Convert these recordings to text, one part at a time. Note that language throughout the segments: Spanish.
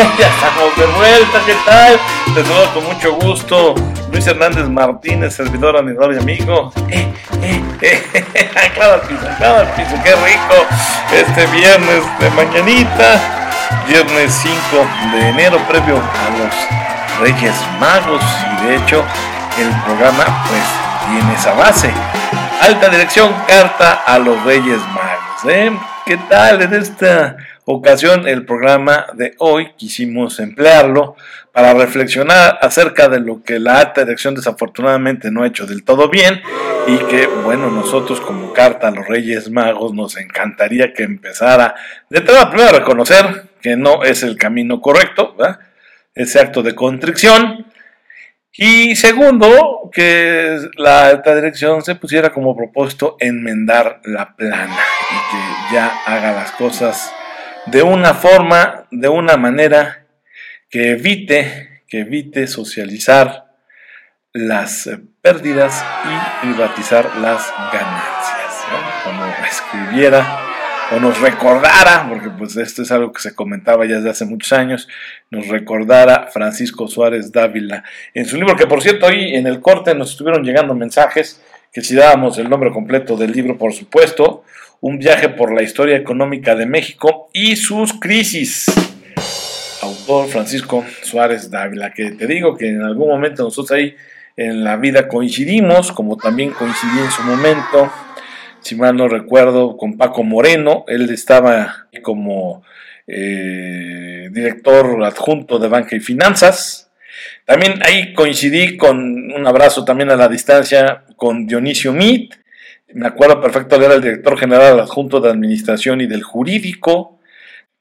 ya estamos de vuelta, ¿qué tal? Te saludo con mucho gusto. Luis Hernández Martínez, servidor, animador y amigo. Eh, eh, eh, piso, al piso, qué rico. Este viernes de mañanita, viernes 5 de enero, previo a los Reyes Magos. Y de hecho, el programa pues tiene esa base. Alta dirección, carta a los Reyes Magos. ¿eh? ¿Qué tal en esta ocasión el programa de hoy? Quisimos emplearlo para reflexionar acerca de lo que la alta dirección desafortunadamente no ha hecho del todo bien y que, bueno, nosotros como carta a los Reyes Magos nos encantaría que empezara de entrada primero a reconocer que no es el camino correcto, ¿verdad? ese acto de contrición y segundo, que la alta dirección se pusiera como propósito enmendar la plana y que ya haga las cosas de una forma, de una manera que evite, que evite socializar las pérdidas y privatizar las ganancias. Como escribiera o nos recordara, porque pues esto es algo que se comentaba ya desde hace muchos años, nos recordara Francisco Suárez Dávila en su libro, que por cierto hoy en el corte nos estuvieron llegando mensajes, que si dábamos el nombre completo del libro, por supuesto, un viaje por la historia económica de México y sus crisis. Autor Francisco Suárez Dávila, que te digo que en algún momento nosotros ahí en la vida coincidimos, como también coincidí en su momento si mal no recuerdo, con Paco Moreno. Él estaba como eh, director adjunto de Banca y Finanzas. También ahí coincidí con un abrazo también a la distancia con Dionisio Mit. Me acuerdo perfecto, él era el director general adjunto de Administración y del Jurídico.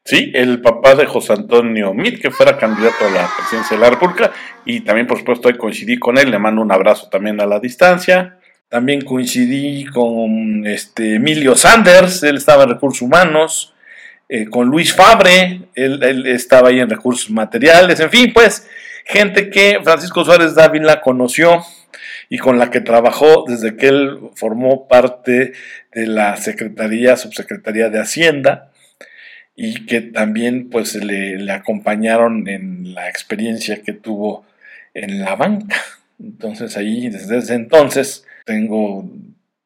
Sí, el papá de José Antonio Mit, que fuera candidato a la presidencia de la República. Y también, por supuesto, coincidí con él. Le mando un abrazo también a la distancia. También coincidí con este, Emilio Sanders, él estaba en recursos humanos, eh, con Luis Fabre, él, estaba ahí en recursos materiales, en fin, pues gente que Francisco Suárez Dávila conoció y con la que trabajó desde que él formó parte de la Secretaría, Subsecretaría de Hacienda y que también pues le, acompañaron en la experiencia que tuvo en la banca. Entonces ahí, desde entonces, tengo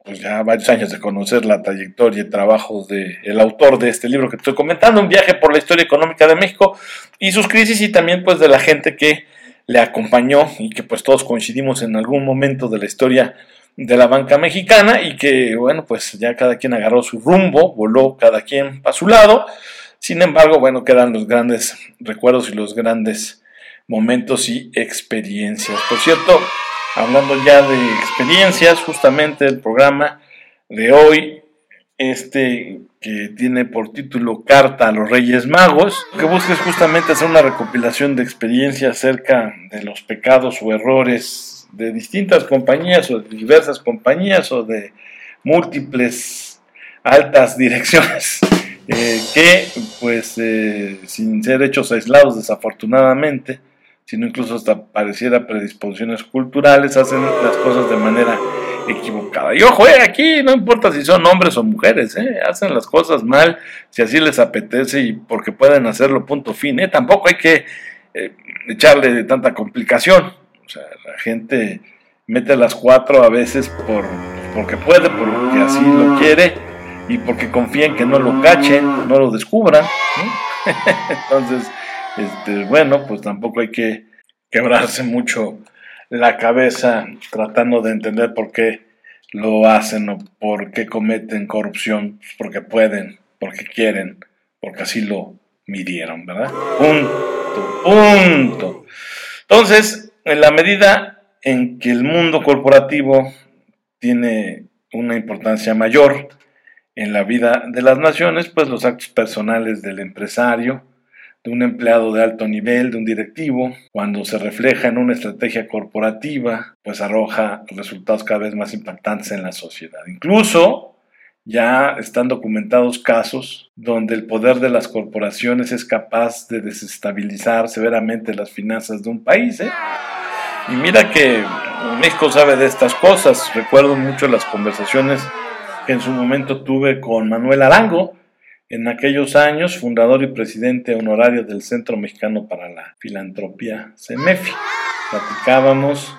pues ya varios años de conocer la trayectoria y trabajos del autor de este libro que estoy comentando, un viaje por la historia económica de México y sus crisis y también pues de la gente que le acompañó y que pues todos coincidimos en algún momento de la historia de la banca mexicana y que bueno pues ya cada quien agarró su rumbo, voló cada quien a su lado, sin embargo bueno quedan los grandes recuerdos y los grandes momentos y experiencias. Por cierto, hablando ya de experiencias, justamente el programa de hoy, este que tiene por título Carta a los Reyes Magos, que busca justamente hacer una recopilación de experiencias acerca de los pecados o errores de distintas compañías o de diversas compañías o de múltiples altas direcciones eh, que pues eh, sin ser hechos aislados desafortunadamente sino incluso hasta pareciera predisposiciones culturales, hacen las cosas de manera equivocada. Y ojo, eh, aquí no importa si son hombres o mujeres, eh, hacen las cosas mal si así les apetece y porque pueden hacerlo punto fin. Eh. Tampoco hay que eh, echarle tanta complicación. O sea, la gente mete las cuatro a veces por, porque puede, porque así lo quiere y porque confía en que no lo cachen, no lo descubran. Entonces, este, bueno, pues tampoco hay que quebrarse mucho la cabeza tratando de entender por qué lo hacen o por qué cometen corrupción, pues porque pueden, porque quieren, porque así lo midieron, ¿verdad? Punto, punto. Entonces, en la medida en que el mundo corporativo tiene una importancia mayor en la vida de las naciones, pues los actos personales del empresario, de un empleado de alto nivel, de un directivo, cuando se refleja en una estrategia corporativa, pues arroja resultados cada vez más impactantes en la sociedad. Incluso ya están documentados casos donde el poder de las corporaciones es capaz de desestabilizar severamente las finanzas de un país. ¿eh? Y mira que México sabe de estas cosas. Recuerdo mucho las conversaciones que en su momento tuve con Manuel Arango, en aquellos años fundador y presidente honorario del Centro Mexicano para la Filantropía, CEMEFI. Platicábamos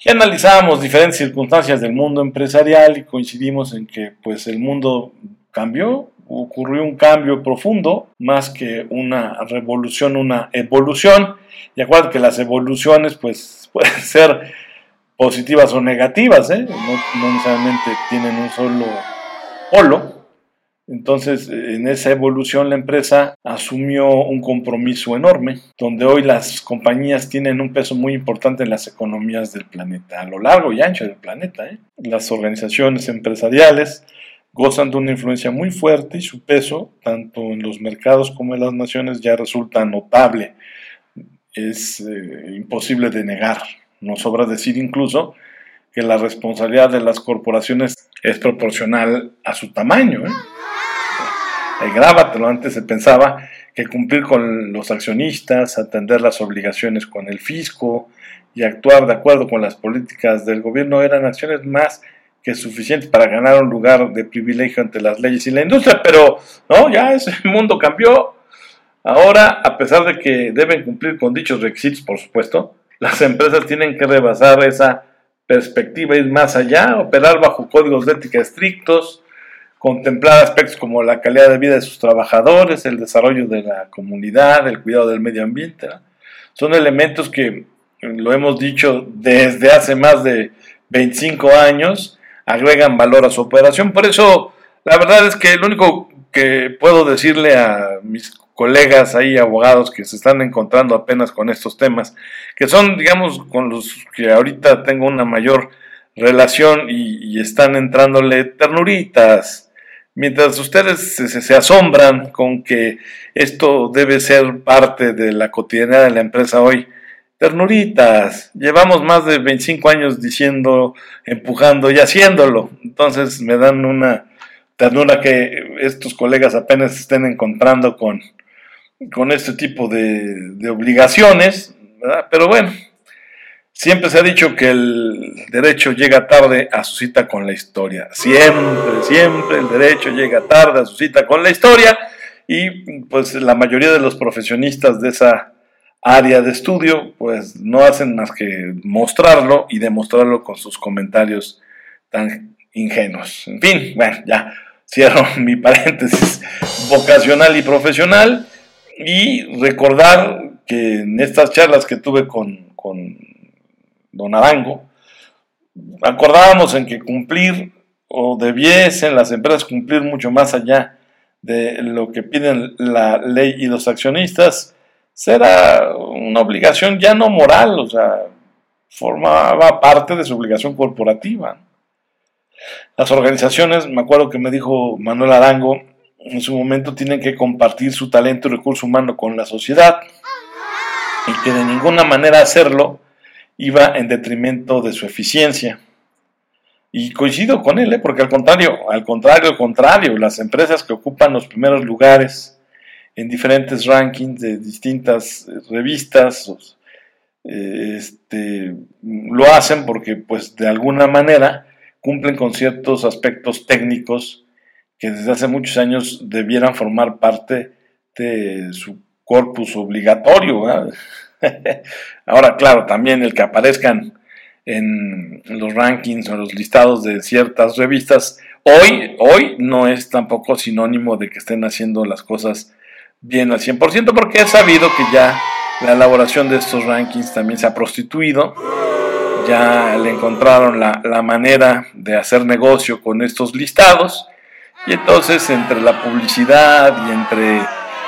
y analizábamos diferentes circunstancias del mundo empresarial y coincidimos en que pues el mundo cambió, ocurrió un cambio profundo, más que una revolución, una evolución. Y acuérdate que las evoluciones pues pueden ser positivas o negativas, ¿eh? no, necesariamente tienen un solo polo. Entonces, en esa evolución la empresa asumió un compromiso enorme, donde hoy las compañías tienen un peso muy importante en las economías del planeta, a lo largo y ancho del planeta. ¿eh? Las organizaciones empresariales gozan de una influencia muy fuerte y su peso, tanto en los mercados como en las naciones, ya resulta notable. Es eh, imposible de negar. No sobra decir incluso que la responsabilidad de las corporaciones es proporcional a su tamaño. ¿eh? grábatelo, antes se pensaba que cumplir con los accionistas, atender las obligaciones con el fisco y actuar de acuerdo con las políticas del gobierno eran acciones más que suficientes para ganar un lugar de privilegio ante las leyes y la industria, pero no, ya ese mundo cambió. Ahora, a pesar de que deben cumplir con dichos requisitos, por supuesto, las empresas tienen que rebasar esa perspectiva, ir más allá, operar bajo códigos de ética estrictos, contemplar aspectos como la calidad de vida de sus trabajadores, el desarrollo de la comunidad, el cuidado del medio ambiente. Son elementos que, lo hemos dicho desde hace más de 25 años, agregan valor a su operación. Por eso, la verdad es que lo único que puedo decirle a mis colegas ahí, abogados que se están encontrando apenas con estos temas, que son, digamos, con los que ahorita tengo una mayor relación y, están entrándole ternuritas, Mientras ustedes se, asombran con que esto debe ser parte de la cotidianidad de la empresa hoy, ternuritas, llevamos más de 25 años diciendo, empujando y haciéndolo. Entonces me dan una ternura que estos colegas apenas estén encontrando con, con este tipo de, de obligaciones, ¿verdad? Pero bueno, Siempre se ha dicho que el derecho llega tarde a su cita con la historia. Siempre, siempre el derecho llega tarde a su cita con la historia y pues la mayoría de los profesionistas de esa área de estudio pues no hacen más que mostrarlo y demostrarlo con sus comentarios tan ingenuos. En fin, bueno, ya cierro mi paréntesis vocacional y profesional y recordar que en estas charlas que tuve con, con don Arango, acordábamos en que cumplir o debiesen las empresas cumplir mucho más allá de lo que piden la ley y los accionistas, será una obligación ya no moral, o sea, formaba parte de su obligación corporativa. Las organizaciones, me acuerdo que me dijo Manuel Arango, en su momento tienen que compartir su talento y recurso humano con la sociedad y que de ninguna manera hacerlo iba en detrimento de su eficiencia. Y coincido con él, ¿eh? porque al contrario, al contrario, al contrario, las empresas que ocupan los primeros lugares en diferentes rankings de distintas eh, revistas, eh, este, lo hacen porque pues de alguna manera cumplen con ciertos aspectos técnicos que desde hace muchos años debieran formar parte de su corpus obligatorio. Ahora, claro, también el que aparezcan en los rankings o los listados de ciertas revistas, hoy, hoy no es tampoco sinónimo de que estén haciendo las cosas bien al 100%, porque he sabido que ya la elaboración de estos rankings también se ha prostituido, ya le encontraron la, la manera de hacer negocio con estos listados, y entonces entre la publicidad y entre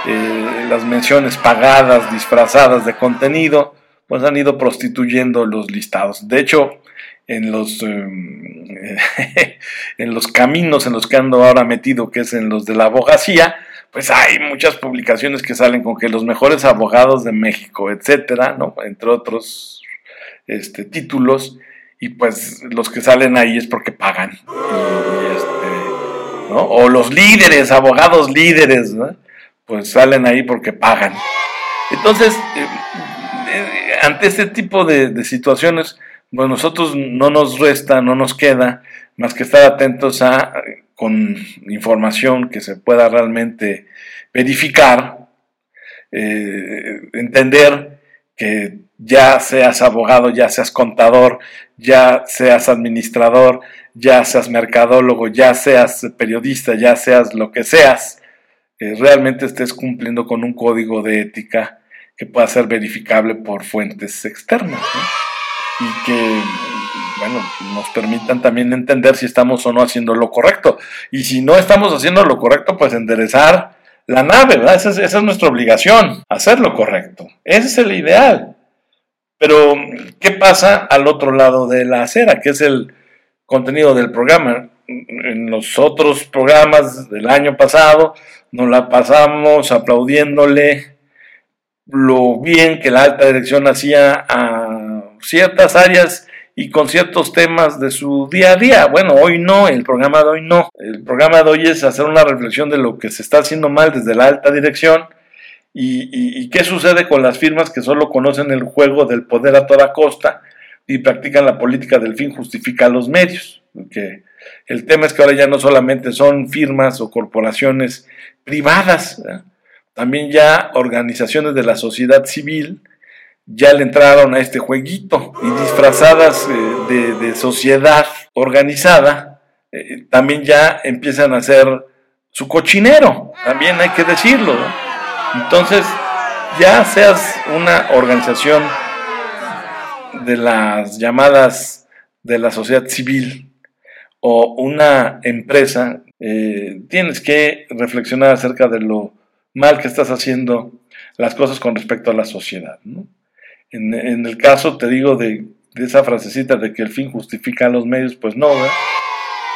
eh, las menciones pagadas, disfrazadas de contenido, pues han ido prostituyendo los listados. De hecho, en los, em, en los caminos en los que ando ahora metido, que es en los de la abogacía, pues hay muchas publicaciones que salen con que los mejores abogados de México, etcétera, ¿no? Entre otros este, títulos, y pues los que salen ahí es porque pagan. Este, o los líderes, abogados líderes, ¿no? pues salen ahí porque pagan. Entonces, eh, eh, ante este tipo de, situaciones, pues nosotros no nos resta, no nos queda más que estar atentos a, con información que se pueda realmente verificar, eh, entender que ya seas abogado, ya seas contador, ya seas administrador, ya seas mercadólogo, ya seas periodista, ya seas lo que seas, eh, realmente estés cumpliendo con un código de ética que pueda ser verificable por fuentes externas y que bueno, nos permitan también entender si estamos o no haciendo lo correcto. Y si no estamos haciendo lo correcto, pues enderezar la nave, ¿verdad? Esa es, nuestra obligación, hacer lo correcto. Ese es el ideal. Pero, ¿qué pasa al otro lado de la acera? Que es el contenido del programa. En los otros programas del año pasado nos la pasamos aplaudiéndole lo bien que la alta dirección hacía a ciertas áreas y con ciertos temas de su día a día. Bueno, hoy no, el programa de hoy no. El programa de hoy es hacer una reflexión de lo que se está haciendo mal desde la alta dirección y, qué sucede con las firmas que solo conocen el juego del poder a toda costa y practican la política del fin justifica los medios. Porque el tema es que ahora ya no solamente son firmas o corporaciones privadas, también ya organizaciones de la sociedad civil ya le entraron a este jueguito y disfrazadas eh, de, sociedad organizada, eh, también ya empiezan a hacer su cochinero, también hay que decirlo. Entonces, ya seas una organización de las llamadas de la sociedad civil o una empresa, eh, tienes que reflexionar acerca de lo mal que estás haciendo las cosas con respecto a la sociedad. ¿no? En, el caso, te digo, de, esa frasecita de que el fin justifica los medios, pues no, ¿verdad?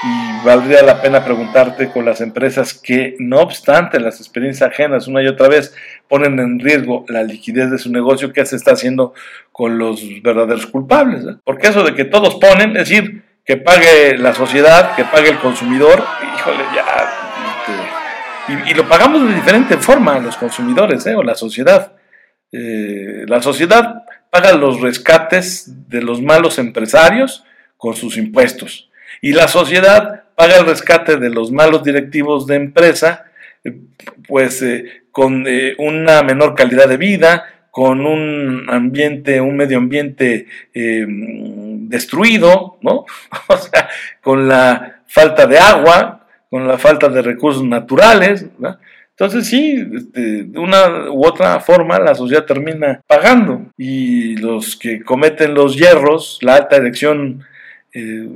Y valdría la pena preguntarte con las empresas que, no obstante las experiencias ajenas una y otra vez ponen en riesgo la liquidez de su negocio, ¿qué se está haciendo con los verdaderos culpables? Porque eso de que todos ponen, es decir, que pague la sociedad, que pague el consumidor, híjole, ya. Este, y, lo pagamos de diferente forma los consumidores, ¿eh? o la sociedad. Eh, la sociedad paga los rescates de los malos empresarios con sus impuestos y la sociedad paga el rescate de los malos directivos de empresa eh, pues eh, con una menor calidad de vida, con un ambiente, un medio ambiente destruido, ¿no? O sea, con la falta de agua, con la falta de recursos naturales, ¿no? Entonces sí, este, de una u otra forma la sociedad termina pagando y los que cometen los hierros, la alta dirección eh,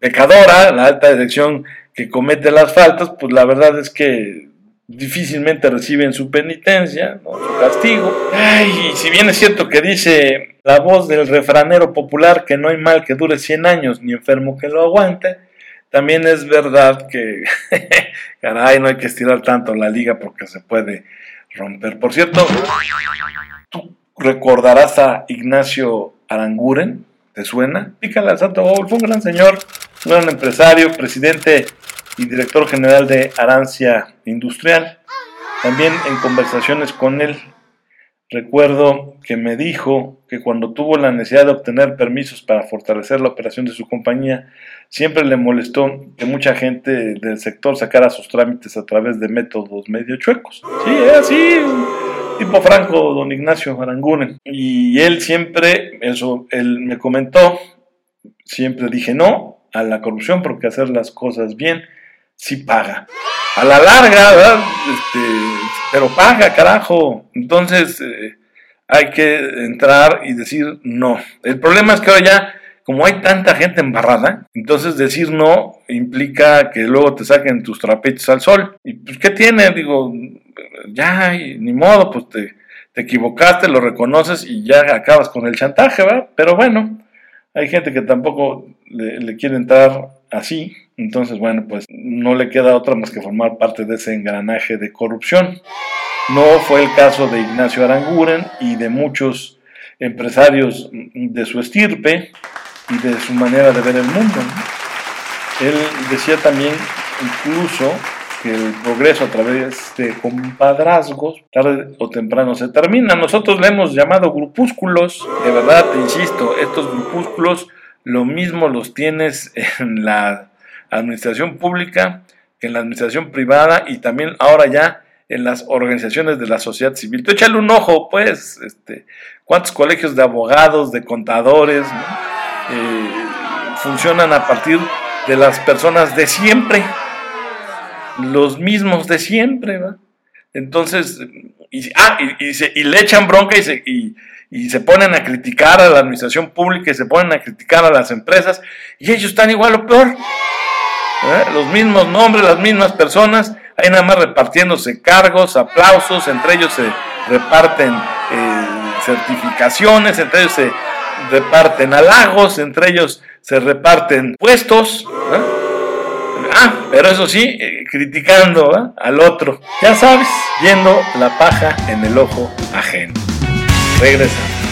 pecadora, la alta dirección que comete las faltas, pues la verdad es que difícilmente reciben su penitencia, su castigo. Ay, y si bien es cierto que dice la voz del refranero popular que no hay mal que dure 100 años ni enfermo que lo aguante, también es verdad que, caray, no hay que estirar tanto la liga porque se puede romper. Por cierto, tú recordarás a Ignacio Aranguren, ¿te suena? Pícala al Santo fue un gran señor, un gran empresario, presidente y director general de Arancia Industrial. También en conversaciones con él Recuerdo que me dijo que cuando tuvo la necesidad de obtener permisos para fortalecer la operación de su compañía, siempre le molestó que mucha gente del sector sacara sus trámites a través de métodos medio chuecos. Sí, es así, tipo franco, don Ignacio Aranguren. Y él siempre, eso, él me comentó, siempre dije no a la corrupción porque hacer las cosas bien sí paga a la larga, ¿verdad? Este, pero paga, carajo. Entonces eh, hay que entrar y decir no. El problema es que ahora ya, como hay tanta gente embarrada, entonces decir no implica que luego te saquen tus trapitos al sol. ¿Y pues qué tiene? Digo, ya, ni modo, pues te, te equivocaste, lo reconoces y ya acabas con el chantaje, ¿verdad? Pero bueno, hay gente que tampoco le quiere entrar así. Entonces, bueno, pues no le queda otra más que formar parte de ese engranaje de corrupción. No fue el caso de Ignacio Aranguren y de muchos empresarios de su estirpe y de su manera de ver el mundo. Él decía también incluso que el progreso a través de compadrazgos, tarde o temprano se termina. Nosotros le hemos llamado grupúsculos, de verdad te insisto, estos grupúsculos lo mismo los tienes en la administración pública en la administración privada y también ahora ya en las organizaciones de la sociedad civil. Tú échale un ojo, pues, este, cuántos colegios de abogados, de contadores, eh, funcionan a partir de las personas de siempre, los mismos de siempre, ¿va? Entonces, y, ah, y, le echan bronca y se, y se ponen a criticar a la administración pública y se ponen a criticar a las empresas y ellos están igual o peor. ¿Eh? Los mismos nombres, las mismas personas, ahí nada más repartiéndose cargos, aplausos, entre ellos se reparten eh, certificaciones, entre ellos se reparten halagos, entre ellos se reparten puestos. ¿eh? Ah, pero eso sí, criticando al otro. Ya sabes, viendo la paja en el ojo ajeno. Regresa.